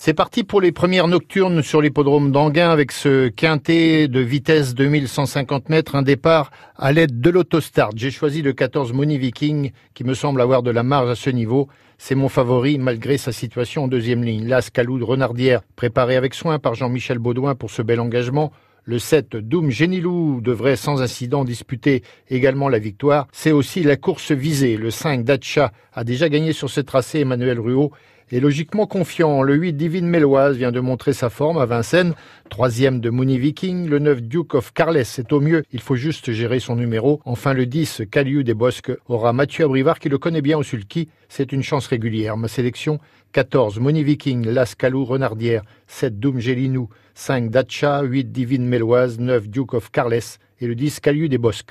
C'est parti pour les premières nocturnes sur l'hippodrome d'Anguin avec ce quintet de vitesse 2150 mètres, un départ à l'aide de l'autostart. J'ai choisi le 14 Money Viking qui me semble avoir de la marge à ce niveau. C'est mon favori malgré sa situation en deuxième ligne. L'As Calou de Renardière, préparé avec soin par Jean-Michel Baudouin pour ce bel engagement. Le 7 Doom Genilou devrait sans incident disputer également la victoire. C'est aussi la course visée. Le 5 Dacha a déjà gagné sur ce tracé Emmanuel Ruot est logiquement confiant. Le 8 Divine Méloise vient de montrer sa forme à Vincennes, troisième de Mooney Viking. Le 9 Duke of Carles est au mieux, il faut juste gérer son numéro. Enfin le 10 Caliu des Bosques aura Mathieu Abrivard qui le connaît bien au sulky. C'est une chance régulière. Ma sélection 14 Mooney Viking, Las Calou Renardière, 7 Doom Gélinou, 5 Dacha, 8 Divine Méloise, 9 Duke of Carles et le 10 Caliu des Bosques.